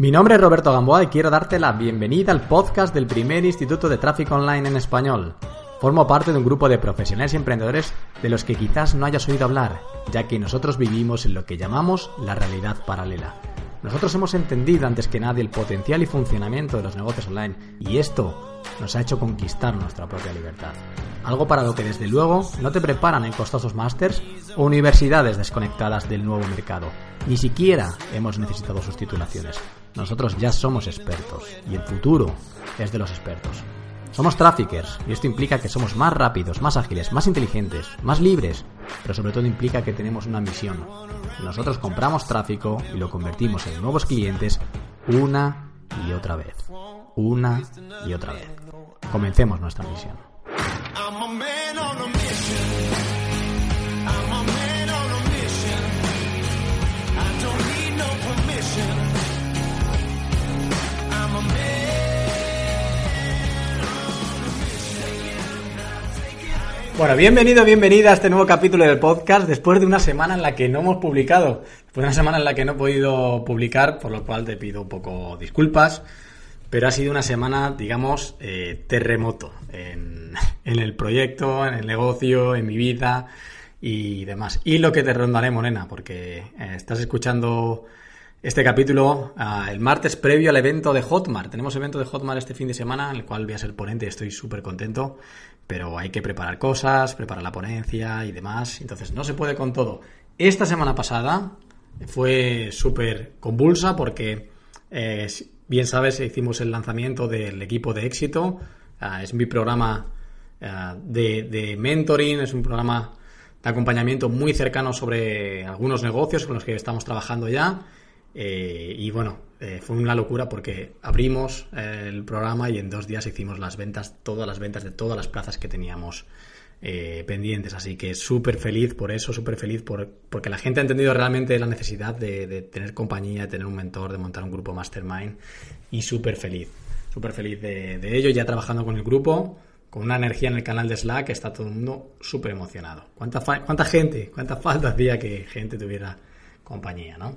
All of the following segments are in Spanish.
Mi nombre es Roberto Gamboa y quiero darte la bienvenida al podcast del primer Instituto de Tráfico Online en español. Formo parte de un grupo de profesionales y emprendedores de los que quizás no hayas oído hablar, ya que nosotros vivimos en lo que llamamos la realidad paralela. Nosotros hemos entendido antes que nadie el potencial y funcionamiento de los negocios online y esto nos ha hecho conquistar nuestra propia libertad. Algo para lo que desde luego no te preparan en costosos másters o universidades desconectadas del nuevo mercado. Ni siquiera hemos necesitado sus titulaciones. Nosotros ya somos expertos y el futuro es de los expertos. Somos traffickers y esto implica que somos más rápidos, más ágiles, más inteligentes, más libres, pero sobre todo implica que tenemos una misión. Nosotros compramos tráfico y lo convertimos en nuevos clientes una y otra vez. Una y otra vez. Comencemos nuestra misión. Bueno, bienvenido, bienvenida a este nuevo capítulo del podcast después de una semana en la que no hemos publicado, después de una semana en la que no he podido publicar, por lo cual te pido un poco disculpas, pero ha sido una semana, digamos, eh, terremoto en, el proyecto, en el negocio, en mi vida y demás. Y lo que te rondaré, Morena, porque eh, estás escuchando este capítulo ah, el martes previo al evento de Hotmart. Tenemos evento de Hotmart este fin de semana, en el cual voy a ser ponente y estoy súper contento pero hay que preparar cosas, preparar la ponencia y demás, entonces no se puede con todo. Esta semana pasada fue súper convulsa porque, eh, bien sabes, hicimos el lanzamiento del equipo de éxito, ah, es mi programa ah, de, de mentoring, es un programa de acompañamiento muy cercano sobre algunos negocios con los que estamos trabajando ya eh, y bueno, eh, fue una locura porque abrimos eh, el programa y en dos días hicimos las ventas, todas las ventas de todas las plazas que teníamos pendientes. Así que súper feliz por eso, súper feliz por, porque la gente ha entendido realmente la necesidad de, tener compañía, de tener un mentor, de montar un grupo mastermind y súper feliz, súper feliz de, de ello, ya trabajando con el grupo con una energía en el canal de Slack, está todo el mundo súper emocionado. ¿Cuánta, ¿Cuánta gente, cuánta falta hacía que gente tuviera compañía, ¿no?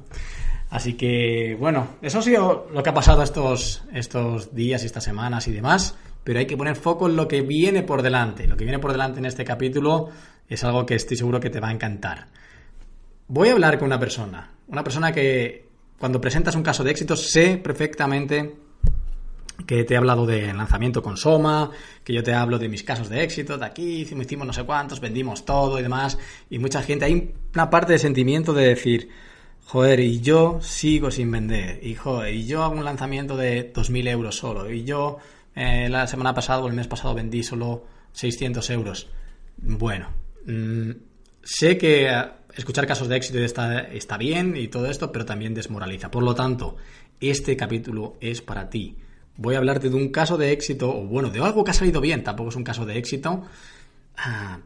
Así que, bueno, eso ha sido lo que ha pasado estos, estos días y estas semanas y demás, pero hay que poner foco en lo que viene por delante. Lo que viene por delante en este capítulo es algo que estoy seguro que te va a encantar. Voy a hablar con una persona, una persona que cuando presentas un caso de éxito sé perfectamente que te he hablado de lanzamiento con Soma, que yo te hablo de mis casos de éxito, de aquí hicimos, hicimos no sé cuántos, vendimos todo y demás, y mucha gente, hay una parte de sentimiento de decir, joder, y yo sigo sin vender, y joder, y yo hago un lanzamiento de 2.000 euros solo, y yo eh, la semana pasada o el mes pasado vendí solo 600 euros. Bueno, mm, sé que eh, escuchar casos de éxito está, está bien y todo esto, pero también desmoraliza. Por lo tanto, este capítulo es para ti. Voy a hablarte de un caso de éxito, o bueno, de algo que ha salido bien, tampoco es un caso de éxito, ah,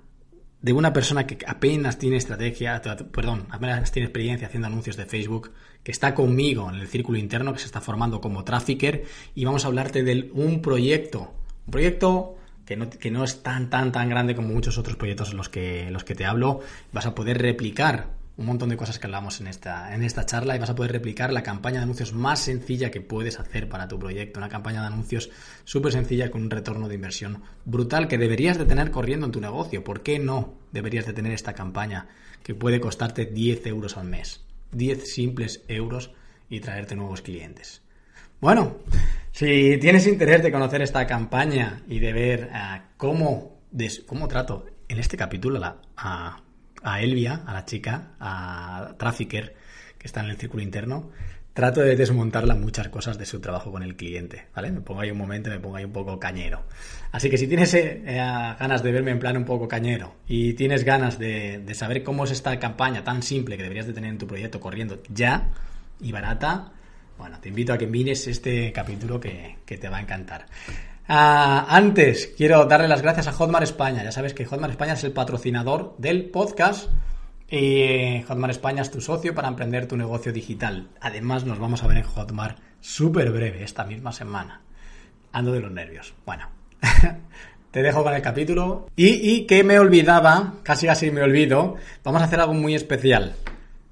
de una persona que apenas tiene estrategia, perdón, apenas tiene experiencia haciendo anuncios de Facebook, que está conmigo en el círculo interno, que se está formando como trafficker, y vamos a hablarte de un proyecto, un proyecto que no, que no es tan, tan, tan grande como muchos otros proyectos en los que, los que te hablo, vas a poder replicar un montón de cosas que hablamos en esta, en esta charla y vas a poder replicar la campaña de anuncios más sencilla que puedes hacer para tu proyecto. Una campaña de anuncios súper sencilla con un retorno de inversión brutal que deberías de tener corriendo en tu negocio. ¿Por qué no deberías de tener esta campaña que puede costarte 10 euros al mes? 10 simples euros y traerte nuevos clientes. Bueno, si tienes interés de conocer esta campaña y de ver eh, cómo, cómo trato en este capítulo a a Elvia, a la chica, a Trafficker, que está en el círculo interno, trato de desmontarla muchas cosas de su trabajo con el cliente, ¿vale? Me pongo ahí un momento, me pongo ahí un poco cañero. Así que si tienes eh, eh, ganas de verme en plan un poco cañero y tienes ganas de, saber cómo es esta campaña tan simple que deberías de tener en tu proyecto corriendo ya y barata, Bueno, te invito a que mires este capítulo que, te va a encantar. Ah, antes, quiero darle las gracias a Hotmart España. Ya sabes que Hotmart España es el patrocinador del podcast. Y Hotmart España es tu socio para emprender tu negocio digital. Además, nos vamos a ver en Hotmart súper breve esta misma semana. Ando de los nervios. Bueno, te dejo con el capítulo. Y, y que me olvidaba, casi casi me olvido, vamos a hacer algo muy especial.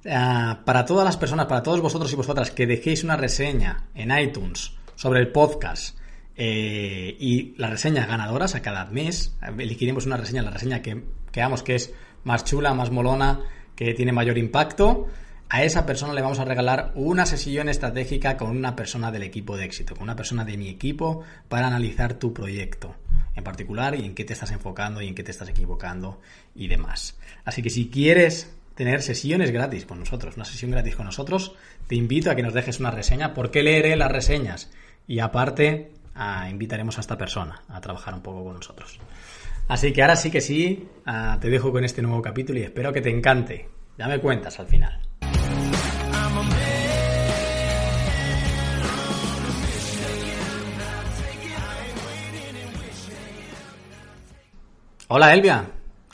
Ah, para todas las personas, para todos vosotros y vosotras que dejéis una reseña en iTunes sobre el podcast eh, y las reseñas ganadoras a cada mes, elegiremos una reseña, la reseña que veamos que es más chula, más molona, que tiene mayor impacto. A esa persona le vamos a regalar una sesión estratégica con una persona del equipo de éxito, con una persona de mi equipo para analizar tu proyecto en particular y en qué te estás enfocando y en qué te estás equivocando y demás. Así que si quieres tener sesiones gratis con nosotros, una sesión gratis con nosotros, te invito a que nos dejes una reseña porque leeré las reseñas y aparte invitaremos a esta persona a trabajar un poco con nosotros. Así que ahora sí que sí, te dejo con este nuevo capítulo y espero que te encante. Ya me cuentas al final. Hola Elvia,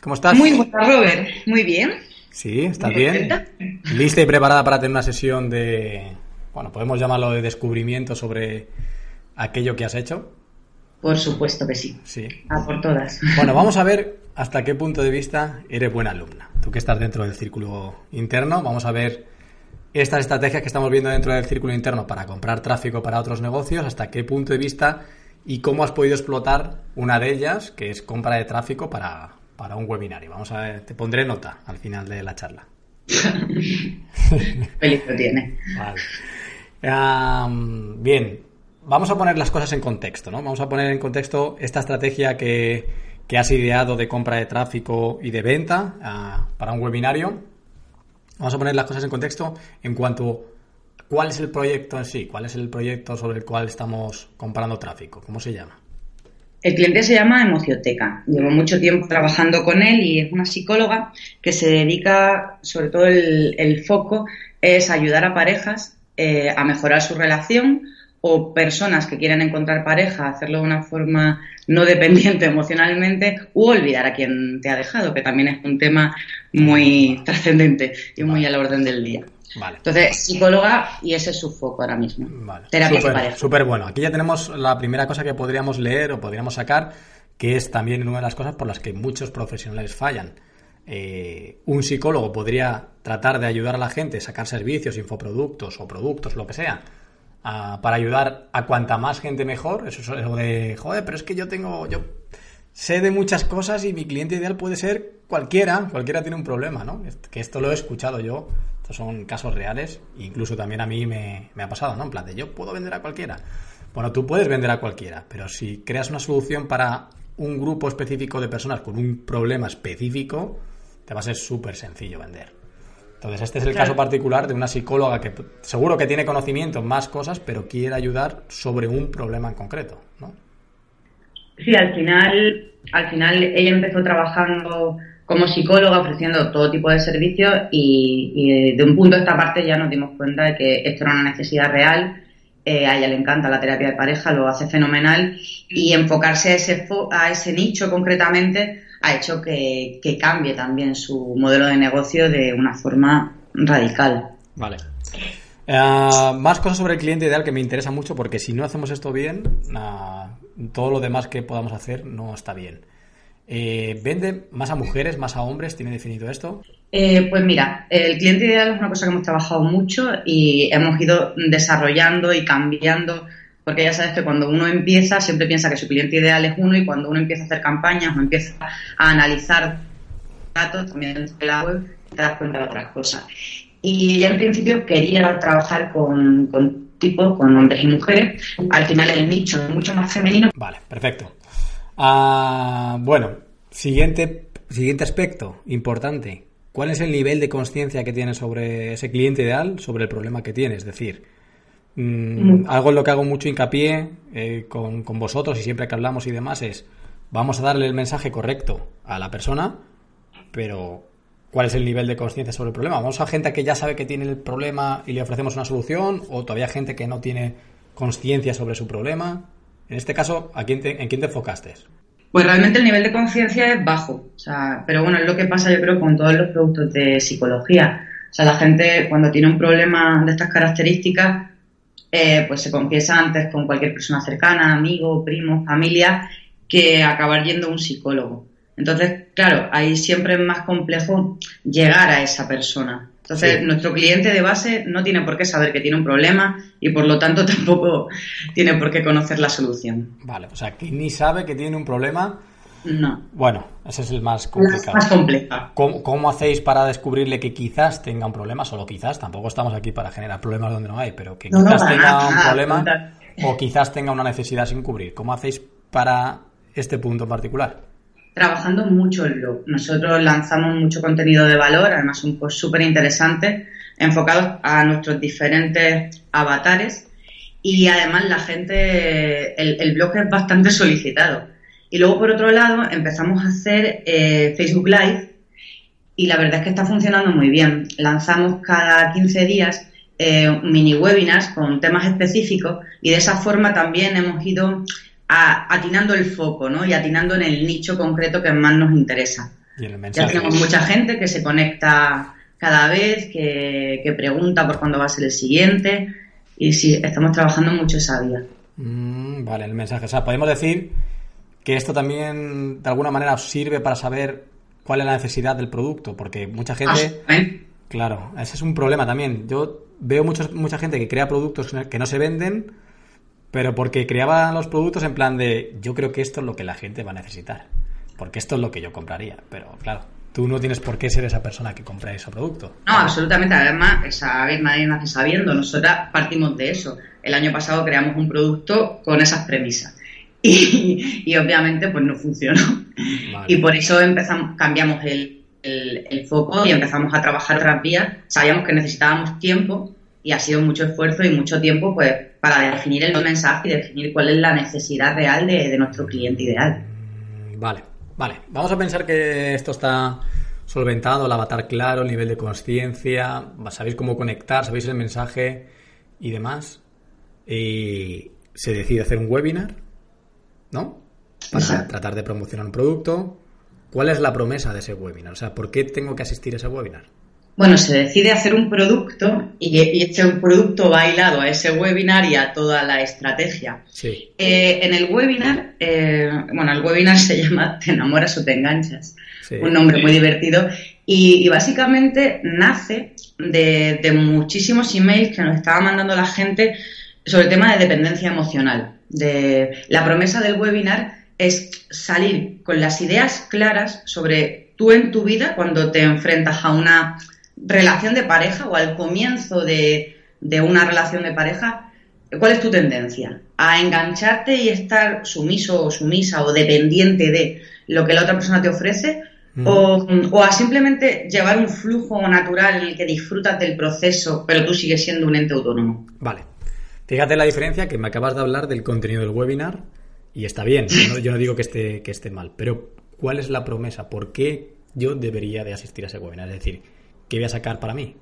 ¿cómo estás? Muy buena Robert, muy bien. Sí, ¿estás bien? ¿Lista y preparada para tener una sesión de, bueno, podemos llamarlo de descubrimiento sobre aquello que has hecho? Por supuesto que sí. Sí. A por todas. Bueno, vamos a ver hasta qué punto de vista eres buena alumna. Tú que estás dentro del círculo interno, vamos a ver estas estrategias que estamos viendo dentro del círculo interno para comprar tráfico para otros negocios, hasta qué punto de vista y cómo has podido explotar una de ellas, que es compra de tráfico para, para un webinario. Vamos a ver, te pondré nota al final de la charla. Feliz lo tiene. bien, vamos a poner las cosas en contexto, ¿no? Vamos a poner en contexto esta estrategia que, que has ideado de compra de tráfico y de venta ah, para un webinario. Vamos a poner las cosas en contexto en cuanto a cuál es el proyecto en sí, cuál es el proyecto sobre el cual estamos comprando tráfico, cómo se llama. El cliente se llama Emocioteca. Llevo mucho tiempo trabajando con él y es una psicóloga que se dedica, sobre todo el, foco, es ayudar a parejas eh, a mejorar su relación o personas que quieren encontrar pareja, hacerlo de una forma no dependiente emocionalmente u olvidar a quien te ha dejado, que también es un tema muy trascendente y muy a la orden del día. Entonces, psicóloga y ese es su foco ahora mismo. Vale. Terapia Súper bueno. Aquí ya tenemos la primera cosa que podríamos leer o podríamos sacar, que es también una de las cosas por las que muchos profesionales fallan. Eh, un psicólogo podría tratar de ayudar a la gente a sacar servicios, infoproductos o productos, lo que sea, para ayudar a cuanta más gente mejor. Eso es algo de, joder, pero es que yo tengo, yo sé de muchas cosas y mi cliente ideal puede ser cualquiera, cualquiera tiene un problema, ¿no? Que esto lo he escuchado yo son casos reales, incluso también a mí me, ha pasado, ¿no? En plan de yo puedo vender a cualquiera. Bueno, tú puedes vender a cualquiera, pero si creas una solución para un grupo específico de personas con un problema específico, te va a ser súper sencillo vender. Entonces, este es el caso particular de una psicóloga que seguro que tiene conocimiento en más cosas, pero quiere ayudar sobre un problema en concreto, ¿no? Sí, al final, al final ella empezó trabajando como psicóloga ofreciendo todo tipo de servicios y, de un punto de esta parte ya nos dimos cuenta de que esto era una necesidad real. Eh, a ella le encanta la terapia de pareja, lo hace fenomenal y enfocarse a ese, a ese nicho concretamente ha hecho que, cambie también su modelo de negocio de una forma radical. Vale. Eh, más cosas sobre el cliente ideal que me interesa mucho porque si no hacemos esto bien, todo lo demás que podamos hacer no está bien. Eh, ¿Vende más a mujeres, más a hombres? ¿Tiene definido esto? Eh, pues mira, el cliente ideal es una cosa que hemos trabajado mucho y hemos ido desarrollando y cambiando, porque ya sabes que cuando uno empieza siempre piensa que su cliente ideal es uno y cuando uno empieza a hacer campañas o empieza a analizar datos también en la web, te das cuenta de otras cosas. Y ya en principio quería trabajar con, con tipos, con hombres y mujeres. Al final el nicho es mucho más femenino. Vale, perfecto. Ah, bueno, siguiente, siguiente aspecto importante. ¿Cuál es el nivel de conciencia que tienes sobre ese cliente ideal, sobre el problema que tiene? Es decir, mm, algo en lo que hago mucho hincapié eh, con, con vosotros y siempre que hablamos y demás es, vamos a darle el mensaje correcto a la persona, pero cuál es el nivel de conciencia sobre el problema. ¿Vamos a gente que ya sabe que tiene el problema y le ofrecemos una solución? ¿O todavía gente que no tiene conciencia sobre su problema? En este caso, ¿a quién ¿en quién te enfocaste? Pues realmente el nivel de conciencia es bajo. O sea, pero bueno, es lo que pasa yo creo con todos los productos de psicología. O sea, la gente cuando tiene un problema de estas características, eh, pues se confiesa antes con cualquier persona cercana, amigo, primo, familia, que acabar yendo a un psicólogo. Entonces, claro, ahí siempre es más complejo llegar a esa persona. Entonces, nuestro cliente de base no tiene por qué saber que tiene un problema y por lo tanto tampoco tiene por qué conocer la solución. Vale, o sea, que ni sabe que tiene un problema. No. Bueno, ese es el más complicado. más compleja. ¿Cómo, hacéis para descubrirle que quizás tenga un problema? Solo quizás, tampoco estamos aquí para generar problemas donde no hay, pero que quizás tenga un problema o quizás tenga una necesidad sin cubrir. ¿Cómo hacéis para este punto en particular? Trabajando mucho en lo. Nosotros lanzamos mucho contenido de valor, además un post súper interesante, enfocados a nuestros diferentes avatares y además la gente, el, blog es bastante solicitado. Y luego, por otro lado, empezamos a hacer eh, Facebook Live y la verdad es que está funcionando muy bien. Lanzamos cada 15 días eh, mini webinars con temas específicos y de esa forma también hemos ido atinando el foco, ¿no? Y atinando en el nicho concreto que más nos interesa. ya tenemos mucha gente que se conecta cada vez, que, pregunta por cuándo va a ser el siguiente. Y sí, estamos trabajando mucho esa vía. Mm, vale, el mensaje. O sea, podemos decir que esto también de alguna manera os sirve para saber cuál es la necesidad del producto, porque mucha gente... Ah, claro, ese es un problema también. Yo veo mucha gente que crea productos que no se venden pero porque creaba los productos en plan de yo creo que esto es lo que la gente va a necesitar, porque esto es lo que yo compraría, pero claro, tú no tienes por qué ser esa persona que compra ese producto. No, absolutamente, además, esa nadie nace sabiendo, nosotras partimos de eso. El año pasado creamos un producto con esas premisas. Y, obviamente pues no funcionó. Y por eso empezamos, cambiamos el, el, foco y empezamos a trabajar otras vías. Sabíamos que necesitábamos tiempo y ha sido mucho esfuerzo y mucho tiempo pues para definir el mensaje y definir cuál es la necesidad real de, nuestro cliente ideal. Mm, vale, vale. Vamos a pensar que esto está solventado, el avatar claro, el nivel de conciencia, sabéis cómo conectar, sabéis el mensaje y demás. Y se decide hacer un webinar, ¿no? Para tratar de promocionar un producto. ¿Cuál es la promesa de ese webinar? O sea, ¿por qué tengo que asistir a ese webinar? Bueno, se decide hacer un producto y, este producto va hilado a ese webinar y a toda la estrategia. Sí. Eh, en el webinar, eh, bueno, el webinar se llama Te enamoras o te enganchas, un nombre muy divertido, y, básicamente nace de, de, muchísimos emails que nos estaba mandando la gente sobre el tema de dependencia emocional. De, la promesa del webinar es salir con las ideas claras sobre tú en tu vida cuando te enfrentas a una relación de pareja o al comienzo de, una relación de pareja, ¿cuál es tu tendencia? ¿A engancharte y estar sumiso o sumisa o dependiente de lo que la otra persona te ofrece? Mm. O, a simplemente llevar un flujo natural en el que disfrutas del proceso, pero tú sigues siendo un ente autónomo. Vale. Fíjate la diferencia que me acabas de hablar del contenido del webinar y está bien, yo no, yo no digo que esté, que esté mal, pero ¿cuál es la promesa? ¿Por qué yo debería de asistir a ese webinar? Es decir, ¿qué voy a sacar para mí?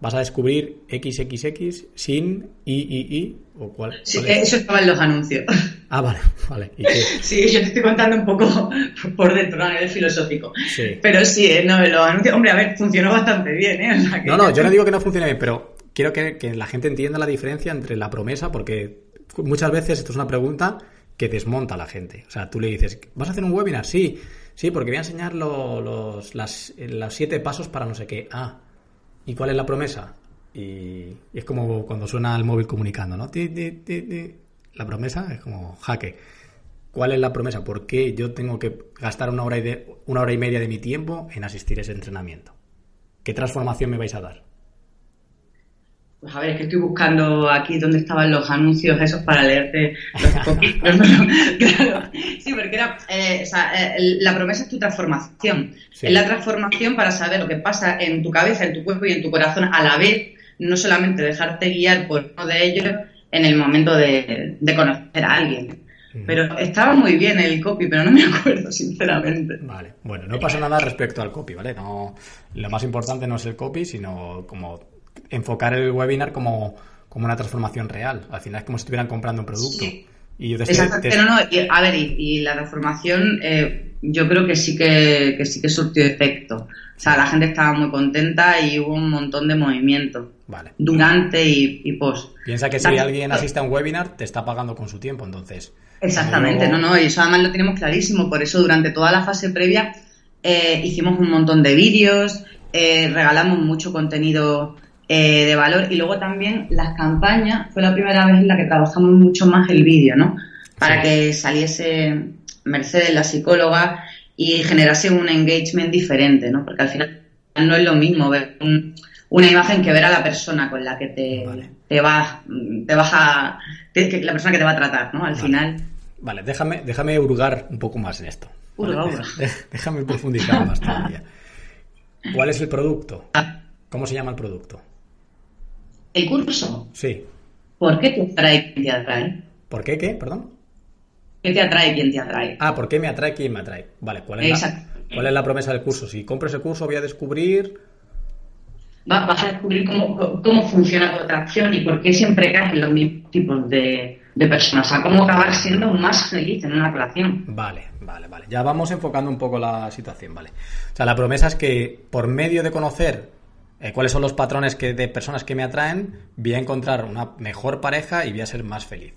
¿Vas a descubrir XXX sin I, ¿O cuál, sí, eso estaba en los anuncios. Ah, vale, vale. Sí, yo te estoy contando un poco por dentro a nivel filosófico. Sí. Pero sí, eh, no, los anuncios, hombre, a ver, funcionó bastante bien, ¿eh? no, no, yo no digo que no funcione bien, pero quiero que, que la gente entienda la diferencia entre la promesa, porque muchas veces esto es una pregunta que desmonta a la gente. O sea, tú le dices, ¿vas a hacer un webinar? Sí. Sí, porque voy a enseñar los, los siete pasos para no sé qué. Ah, ¿y cuál es la promesa? Y, es como cuando suena el móvil comunicando, ¿no? la promesa es como jaque. ¿Cuál es la promesa? ¿Por qué yo tengo que gastar una hora, y una hora y media de mi tiempo en asistir a ese entrenamiento? ¿Qué transformación me vais a dar? Pues a ver, es que estoy buscando aquí dónde estaban los anuncios esos para leerte los claro. Sí, porque era, eh, o sea, eh, la promesa es tu transformación. Es la transformación para saber lo que pasa en tu cabeza, en tu cuerpo y en tu corazón a la vez, no solamente dejarte guiar por uno de ellos en el momento de, conocer a alguien. Pero estaba muy bien el copy, pero no me acuerdo, sinceramente. Vale, bueno, no pasa nada respecto al copy, ¿vale? No, lo más importante no es el copy, sino como enfocar el webinar como, como una transformación real. Al final es como si estuvieran comprando un producto. Y yo Exacto, pero no, a ver, y, la transformación eh, yo creo que sí que, que sí que surtió efecto. O sea, la gente estaba muy contenta y hubo un montón de movimiento. Vale. Durante y, y post. Piensa que si alguien asiste a un webinar, te está pagando con su tiempo, entonces. Exactamente, no, no, y eso además lo tenemos clarísimo. Por eso durante toda la fase previa eh, hicimos un montón de vídeos, eh, regalamos mucho contenido eh, de valor y luego también las campañas fue la primera vez en la que trabajamos mucho más el vídeo, ¿no? Para que saliese Mercedes, la psicóloga, y generase un engagement diferente, ¿no? Porque al final no es lo mismo ver una imagen que ver a la persona con la que te, te vas, te vas a, la persona que te va a tratar, ¿no? Al final. Vale, déjame, déjame hurgar un poco más en esto. Déjame profundizar más todavía. ¿Cuál es el producto? Ah. ¿Cómo se llama el producto? ¿El curso? Sí. ¿Por qué te atrae quien te atrae? ¿Por qué qué? Perdón. ¿Qué te atrae quien te atrae? Ah, ¿por qué me atrae quien me atrae? Vale, ¿cuál es, la, ¿cuál es la promesa del curso? Si compro ese curso voy a descubrir... vas a descubrir cómo, cómo funciona tu atracción y por qué siempre caes en los mismos tipos de, de personas. O sea, cómo acabar siendo más feliz en una relación. Vale, vale, vale. Ya vamos enfocando un poco la situación, ¿vale? O sea, la promesa es que por medio de conocer eh, cuáles son los patrones que, de personas que me atraen, voy a encontrar una mejor pareja y voy a ser más feliz.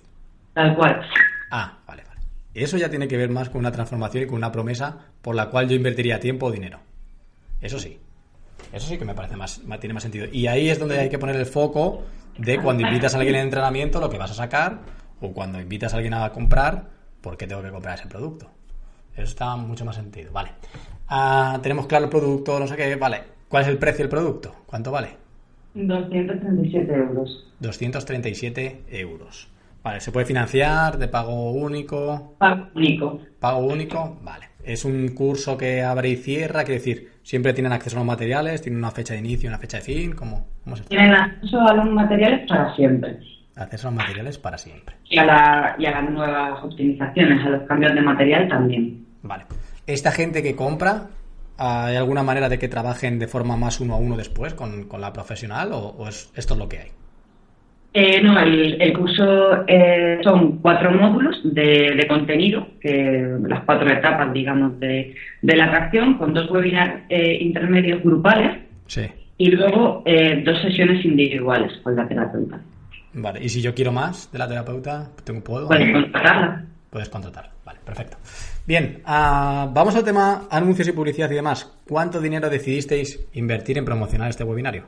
Tal cual. Ah, vale, vale. Eso ya tiene que ver más con una transformación y con una promesa por la cual yo invertiría tiempo o dinero. Eso sí. Eso sí que me parece más, tiene más sentido. Y ahí es donde hay que poner el foco de cuando invitas a alguien en entrenamiento, lo que vas a sacar, o cuando invitas a alguien a comprar, ¿por qué tengo que comprar ese producto? Eso está mucho más sentido. Vale. Ah, tenemos claro el producto, no sé qué. Vale. ¿Cuál es el precio del producto? ¿Cuánto vale? 237 euros. 237 euros. Vale, ¿se puede financiar de pago único? Pago único. Pago único, vale. Es un curso que abre y cierra, quiere decir, siempre tienen acceso a los materiales, tienen una fecha de inicio y una fecha de fin, ¿cómo, cómo se Tienen acceso a los materiales para siempre. Acceso a los materiales para siempre. Y a, la, y a las nuevas optimizaciones, a los cambios de material también. Vale. Esta gente que compra, ¿hay alguna manera de que trabajen de forma más uno a uno después con, la profesional o, es, esto es lo que hay? Eh, no, el, curso eh, son cuatro módulos de, contenido, que las cuatro etapas, digamos, de, la atracción, con dos webinars eh, intermedios grupales sí. y luego dos sesiones individuales con la terapeuta. Vale, y si yo quiero más de la terapeuta, ¿tengo, ¿puedo? Puedes contratarla. Puedes contratarla, vale, perfecto. Bien, ah, vamos al tema anuncios y publicidad y demás. ¿Cuánto dinero decidisteis invertir en promocionar este webinario?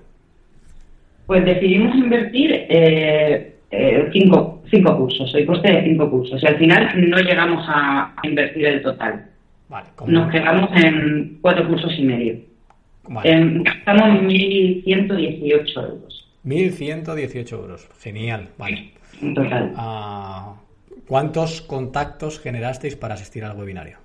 Pues decidimos invertir eh, eh, cinco, cinco cursos, el coste de cinco cursos. Y al final no llegamos a, invertir el total. Vale, Nos quedamos en cuatro cursos y medio. Vale. gastamos 1.118 euros. 1.118 euros, genial, vale. En total. Ah, ¿Cuántos contactos generasteis para asistir al webinario?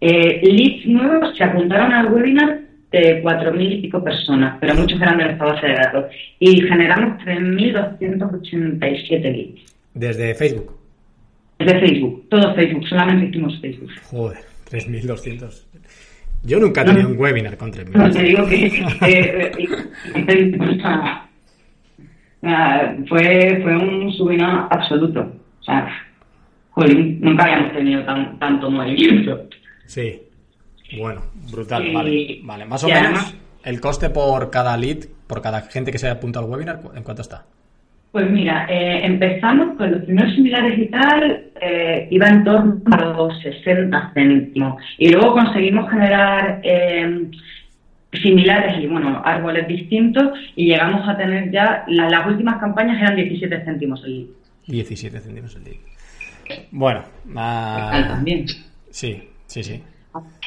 Eh, leads nuevos se apuntaron al webinar de 4.000 y pico personas, pero muchos eran de esta base de datos. Y generamos 3.287 leads. ¿Desde Facebook? Desde Facebook, todo Facebook, solamente hicimos Facebook. Joder, 3.200. Yo nunca he tenido un webinar con 3.000. No, te digo que eh, eh, fue, fue un subino absoluto. O sea, nunca habíamos tenido tanto movimiento. Sí. Bueno, brutal, vale. Vale, más o menos el coste por cada lead, por cada gente que se haya apuntado al webinar, ¿en cuánto está? Pues mira, eh, empezamos con los primeros similares y tal, eh, iba en torno a los 60 céntimos. Y luego conseguimos generar eh, similares y, bueno, árboles distintos y llegamos a tener ya, las últimas campañas eran 17 céntimos el lead. 17 céntimos el día. Bueno, también. Sí, sí, sí.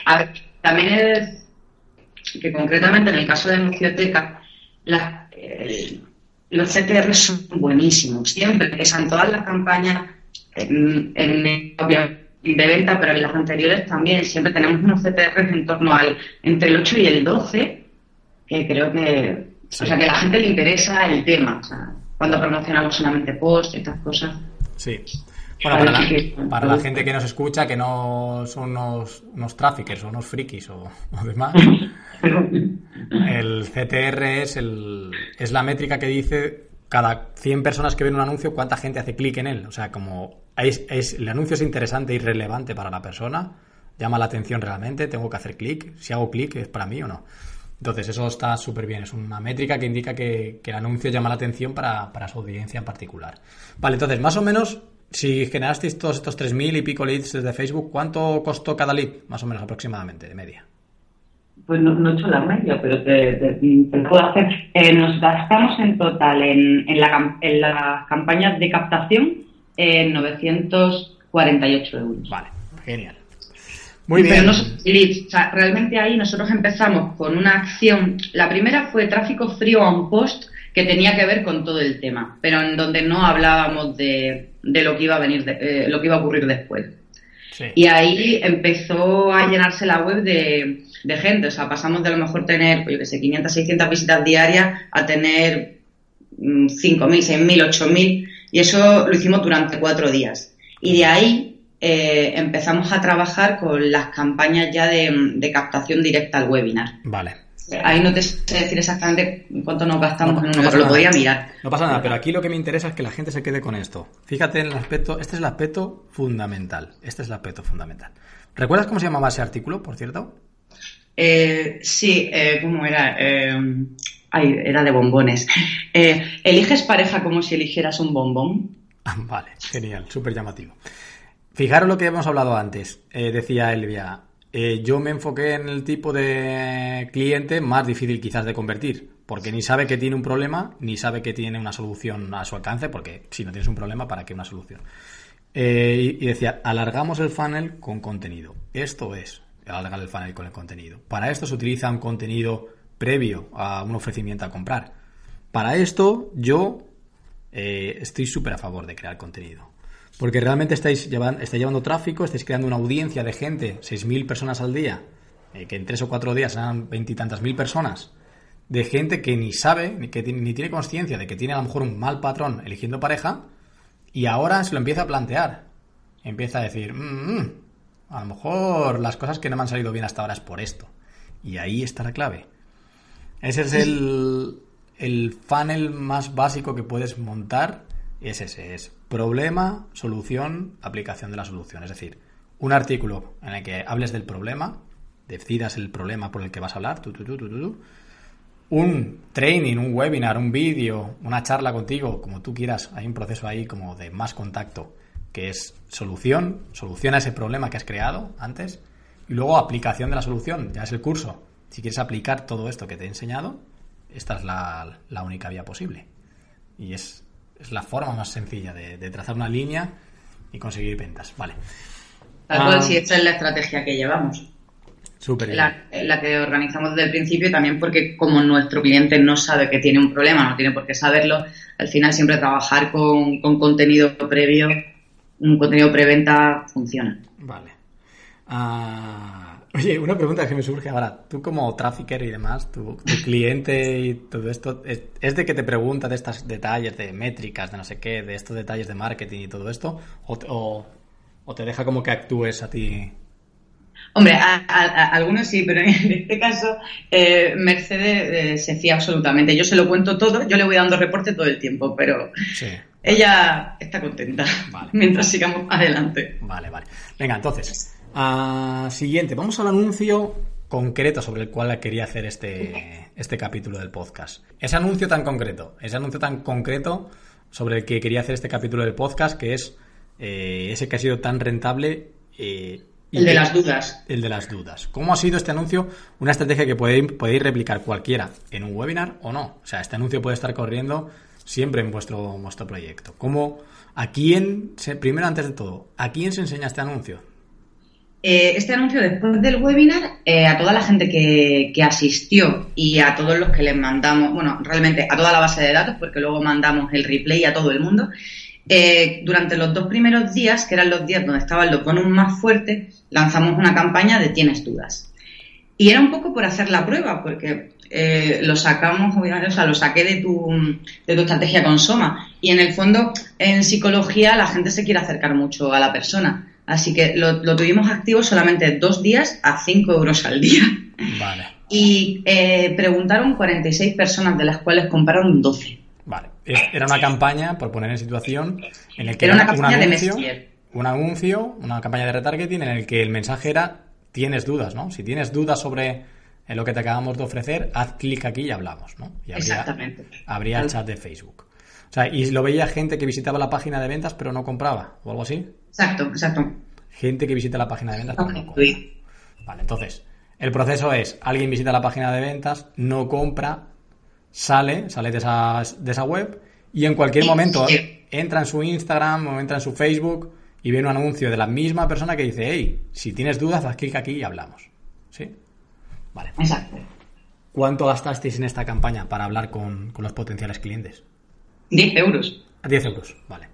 A ver, también es que concretamente en el caso de Mucioteca, los CTR son buenísimos. Siempre, en todas las campañas en, de venta, pero en las anteriores también, siempre tenemos unos CTR en torno al entre el 8 y el 12, que creo que, o sea, que a la gente le interesa el tema. O sea, cuando promocionamos solamente post y estas cosas. Sí. Bueno, para la, para la, gente que nos escucha, que no son unos, unos traffickers o unos frikis o, o demás, el CTR es, el, es la métrica que dice cada 100 personas que ven un anuncio, cuánta gente hace clic en él. O sea, como es, es, el anuncio es interesante y relevante para la persona, llama la atención realmente, tengo que hacer clic, si hago clic es para mí o no. Entonces eso está súper bien, es una métrica que indica que, que, el anuncio llama la atención para, para su audiencia en particular. Vale, entonces más o menos si generasteis todos estos 3.000 y pico leads desde Facebook, ¿cuánto costó cada lead? Más o menos aproximadamente, de media. Pues no, no he hecho la media, pero te, te, te puedo hacer. Eh, nos gastamos en total en, en, la, en las campañas de captación en 948 euros. Vale, genial. Muy bien. Pero no son leads. O sea, realmente ahí nosotros empezamos con una acción. La primera fue tráfico frío a un post que tenía que ver con todo el tema, pero en donde no hablábamos de, de lo que iba a venir, de, eh, lo que iba a ocurrir después. Sí. Y ahí empezó a llenarse la web de, de, gente, o sea, pasamos de a lo mejor tener, pues yo qué sé, 500, 600 visitas diarias a tener 5.000, 6.000, 8.000, y eso lo hicimos durante cuatro días. Y de ahí eh, empezamos a trabajar con las campañas ya de, de captación directa al webinar. Vale. Ahí no te sé decir exactamente cuánto nos gastamos no, en uno, no pero lo podría mirar. No pasa nada, pero aquí lo que me interesa es que la gente se quede con esto. Fíjate en el aspecto, este es el aspecto fundamental. Este es el aspecto fundamental. ¿Recuerdas cómo se llamaba ese artículo, por cierto? Eh, sí, eh, ¿cómo era? Eh, ay, era de bombones. Eh, ¿Eliges pareja como si eligieras un bombón? vale, genial, súper llamativo. Fijaros lo que hemos hablado antes. Eh, decía Elvia, eh, yo me enfoqué en el tipo de cliente más difícil quizás de convertir, porque ni sabe que tiene un problema, ni sabe que tiene una solución a su alcance, porque si no tienes un problema, ¿para qué una solución? Eh, y, decía, alargamos el funnel con contenido. Esto es, alargar el funnel con el contenido. Para esto se utiliza un contenido previo a un ofrecimiento a comprar. Para esto yo estoy súper a favor de crear contenido. Porque realmente estáis llevando, estáis llevando tráfico, estáis creando una audiencia de gente, 6.000 personas al día, eh, que en tres o cuatro días serán veintitantas mil personas, de gente que ni sabe, ni, que ni tiene conciencia de que tiene a lo mejor un mal patrón eligiendo pareja, y ahora se lo empieza a plantear. Empieza a decir, mmm, a lo mejor las cosas que no me han salido bien hasta ahora es por esto. Y ahí está la clave. Ese es el, el funnel más básico que puedes montar. Es ese, es problema, solución, aplicación de la solución. Es decir, un artículo en el que hables del problema, decidas el problema por el que vas a hablar, tú, tú, tú, un training, un webinar, un vídeo, una charla contigo, como tú quieras, hay un proceso ahí como de más contacto, que es solución, soluciona ese problema que has creado antes, y luego aplicación de la solución, ya es el curso. Si quieres aplicar todo esto que te he enseñado, esta es la, la única vía posible. Y es es la forma más sencilla de, de trazar una línea y conseguir ventas. Vale. Tal cual, ah, si esta es la estrategia que llevamos. Súper la, la, que organizamos desde el principio también porque como nuestro cliente no sabe que tiene un problema, no tiene por qué saberlo, al final siempre trabajar con, con contenido previo, un contenido preventa funciona. Vale. Uh, Oye, una pregunta que me surge ahora. Tú como trafficker y demás, tu, tu cliente y todo esto, ¿es, ¿es, de que te pregunta de estos detalles, de métricas, de no sé qué, de estos detalles de marketing y todo esto? ¿O, o, o te deja como que actúes a ti? Hombre, a, a, a algunos sí, pero en este caso eh, Mercedes eh, se fía absolutamente. Yo se lo cuento todo, yo le voy dando reporte todo el tiempo, pero sí. ella está contenta vale. mientras sigamos adelante. Vale, vale. Venga, entonces... Uh, siguiente, vamos al anuncio concreto sobre el cual quería hacer este, este capítulo del podcast. Ese anuncio tan concreto, ese anuncio tan concreto sobre el que quería hacer este capítulo del podcast, que es eh, ese que ha sido tan rentable. Eh, el de las dudas. El de las dudas. ¿Cómo ha sido este anuncio? Una estrategia que podéis, podéis replicar cualquiera en un webinar o no. O sea, este anuncio puede estar corriendo siempre en vuestro, vuestro proyecto. ¿Cómo, ¿A quién, se, primero antes de todo, a quién se enseña este anuncio? Eh, este anuncio después del webinar eh, a toda la gente que, asistió y a todos los que les mandamos, bueno, realmente a toda la base de datos, porque luego mandamos el replay a todo el mundo. Eh, durante los dos primeros días, que eran los días donde estaban los bonus más fuertes, lanzamos una campaña de Tienes dudas. Y era un poco por hacer la prueba, porque lo sacamos, o sea, lo saqué de tu, de tu estrategia con Soma. Y en el fondo, en psicología, la gente se quiere acercar mucho a la persona. Así que lo, tuvimos activo solamente dos días a 5 euros al día. Vale. Y eh, preguntaron 46 personas, de las cuales compraron 12. Vale. Era una campaña, por poner en situación, en el que era una campaña un anuncio, de Un anuncio, una campaña de retargeting en el que el mensaje era tienes dudas, ¿no? Si tienes dudas sobre lo que te acabamos de ofrecer, haz clic aquí y hablamos, ¿no? Y habría, Exactamente. Habría el chat de Facebook. O sea, y lo veía gente que visitaba la página de ventas pero no compraba, o algo así. Exacto, exacto. Gente que visita la página de ventas no compra. Vale, entonces, el proceso es, alguien visita la página de ventas, no compra, sale, sale de esa, de esa web y en cualquier momento entra en su Instagram o entra en su Facebook y ve un anuncio de la misma persona que dice, hey, si tienes dudas, haz clic aquí y hablamos. ¿Sí? Vale. Exacto. ¿Cuánto gastasteis en esta campaña para hablar con, los potenciales clientes? 10 euros. 10 euros, vale.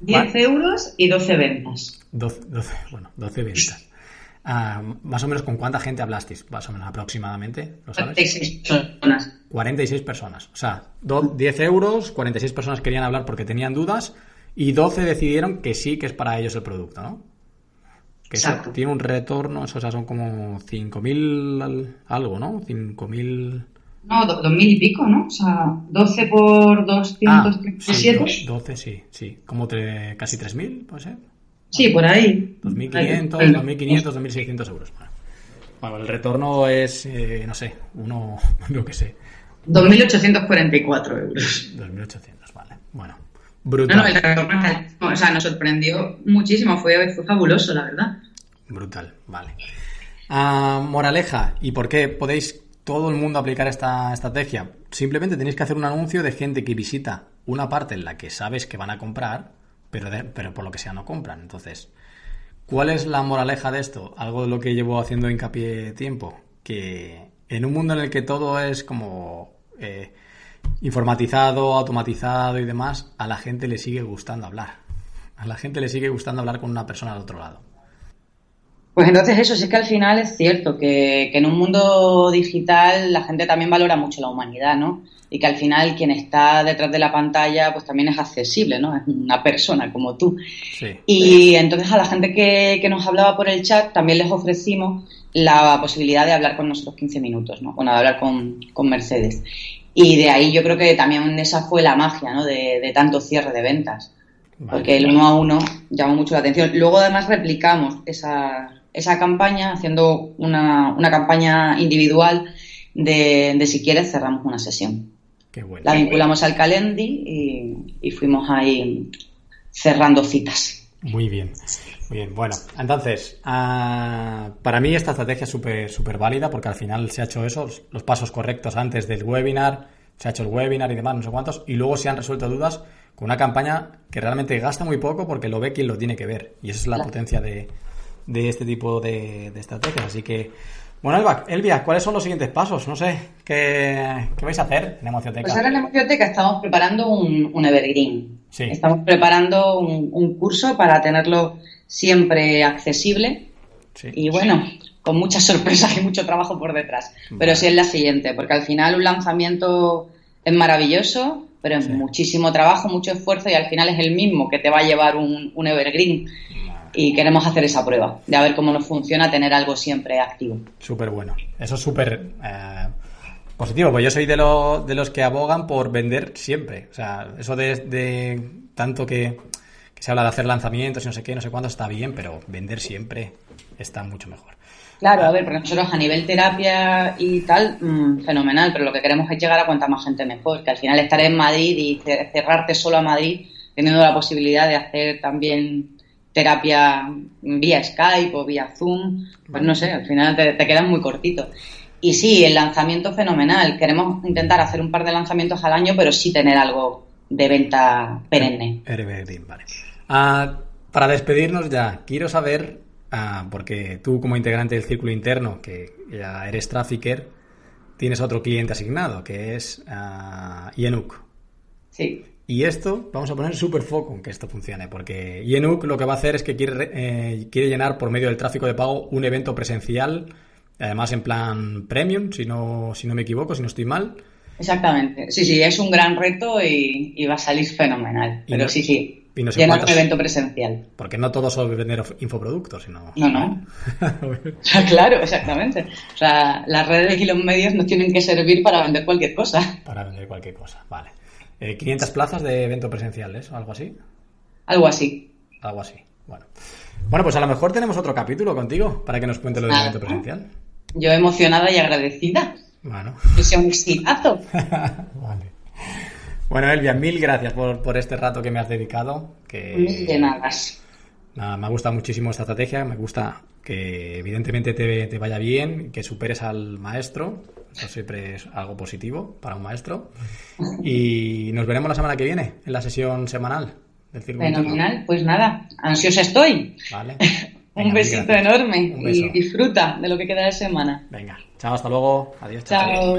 10 ah, euros y 12 ventas. 12, bueno, 12 ventas. Ah, más o menos con cuánta gente hablasteis, más o menos aproximadamente, ¿lo sabes? 46 personas. 46 personas. O sea, 10 euros, 46 personas querían hablar porque tenían dudas y 12 decidieron que sí, que es para ellos el producto, ¿no? Que Exacto. tiene un retorno, o sea, son como 5.000 algo, ¿no? 5.000... No, 2.000 y pico, ¿no? O sea, 12 por 237. Ah, sí, 12, sí, sí. Como casi 3.000, puede ser. Sí, por ahí. 2.500, 2.500, 2.600 euros. Bueno, el retorno es, eh, no sé, uno, lo que sé. 2.844 euros. 2.800, vale. Bueno, brutal. No, el retorno o sea, nos sorprendió muchísimo, fue, fue fabuloso, la verdad. Brutal, vale. Ah, moraleja, ¿y por qué podéis todo el mundo aplicar esta estrategia? Simplemente tenéis que hacer un anuncio de gente que visita una parte en la que sabes que van a comprar pero, pero por lo que sea no compran. Entonces, ¿cuál es la moraleja de esto? Algo de lo que llevo haciendo hincapié tiempo, que en un mundo en el que todo es como eh, informatizado, automatizado y demás, a la gente le sigue gustando hablar. A la gente le sigue gustando hablar con una persona al otro lado. Pues entonces eso, sí es que al final es cierto que, que, en un mundo digital la gente también valora mucho la humanidad, ¿no? y que al final quien está detrás de la pantalla pues también es accesible, ¿no? Es una persona como tú. Y entonces a la gente que, que, nos hablaba por el chat también les ofrecimos la posibilidad de hablar con nosotros 15 minutos, ¿no? Bueno, de hablar con, con Mercedes. Y de ahí yo creo que también esa fue la magia, ¿no? De, de tanto cierre de ventas. Porque el uno a uno llamó mucho la atención. Luego además replicamos esa, esa campaña haciendo una, una campaña individual de, de si quieres cerramos una sesión. La vinculamos al Calendi y, fuimos ahí cerrando citas. Muy bien, muy bien. Bueno, entonces, ah, para mí esta estrategia es súper súper válida porque al final se ha hecho eso, los pasos correctos antes del webinar, se ha hecho el webinar y demás, no sé cuántos, y luego se han resuelto dudas con una campaña que realmente gasta muy poco porque lo ve quien lo tiene que ver. Y esa es la potencia de, este tipo de, de estrategias. Así que bueno, Elvia, ¿cuáles son los siguientes pasos? No sé, ¿qué, vais a hacer en Emocioteca? Pues ahora en Emocioteca estamos preparando un, Evergreen. Sí. Estamos preparando un, curso para tenerlo siempre accesible. Sí. Y bueno, con muchas sorpresas y mucho trabajo por detrás. Pero sí es la siguiente, porque al final un lanzamiento es maravilloso, pero es muchísimo trabajo, mucho esfuerzo y al final es el mismo que te va a llevar un, un Evergreen y queremos hacer esa prueba de a ver cómo nos funciona tener algo siempre activo. Súper bueno. Eso es súper eh, positivo, pues yo soy de, de los que abogan por vender siempre. O sea, eso de, tanto que, se habla de hacer lanzamientos y no sé qué, no sé cuándo, está bien, pero vender siempre está mucho mejor. Claro, a ver, porque nosotros a nivel terapia y tal, mm, fenomenal, pero lo que queremos es llegar a cuanta más gente mejor, que al final estar en Madrid y cerrarte solo a Madrid, teniendo la posibilidad de hacer también terapia vía Skype o vía Zoom, pues no sé, al final te, te quedas muy cortito. Y sí, el lanzamiento fenomenal. Queremos intentar hacer un par de lanzamientos al año, pero sí tener algo de venta perenne. vale. Ah, para despedirnos ya, quiero saber, ah, porque tú como integrante del círculo interno, que ya eres trafficker, tienes otro cliente asignado, que es uh, Sí. Y esto, vamos a poner súper foco en que esto funcione, porque Yenuk lo que va a hacer es que quiere, eh, quiere llenar por medio del tráfico de pago un evento presencial Además en plan premium, si no, si no me equivoco, si no estoy mal. Exactamente. Sí, sí, es un gran reto y, va a salir fenomenal. Pero sí, sí. Y no Llena un evento presencial. Porque no todo son vender infoproductos, sino... No, no. claro, exactamente. O sea, las redes y los medios no tienen que servir para vender cualquier cosa. Para vender cualquier cosa, vale. Eh, ¿500 plazas de evento presencial, ¿es? ¿Algo así? Algo así. Algo así, bueno. Bueno, pues a lo mejor tenemos otro capítulo contigo para que nos cuente lo del evento presencial. Yo emocionada y agradecida. Bueno. Que sea un exitazo. vale. Bueno, Elvia, mil gracias por, este rato que me has dedicado. Que, mil de nada. Nada, me ha gustado muchísimo esta estrategia. Me gusta que evidentemente te, te vaya bien, que superes al maestro. Eso siempre es algo positivo para un maestro. Y nos veremos la semana que viene en la sesión semanal del Círculo Fenomenal. Pues nada, ansiosa estoy. Vale. un besito enorme y disfruta de lo que queda de semana. Venga, chao, hasta luego. Adiós. chao.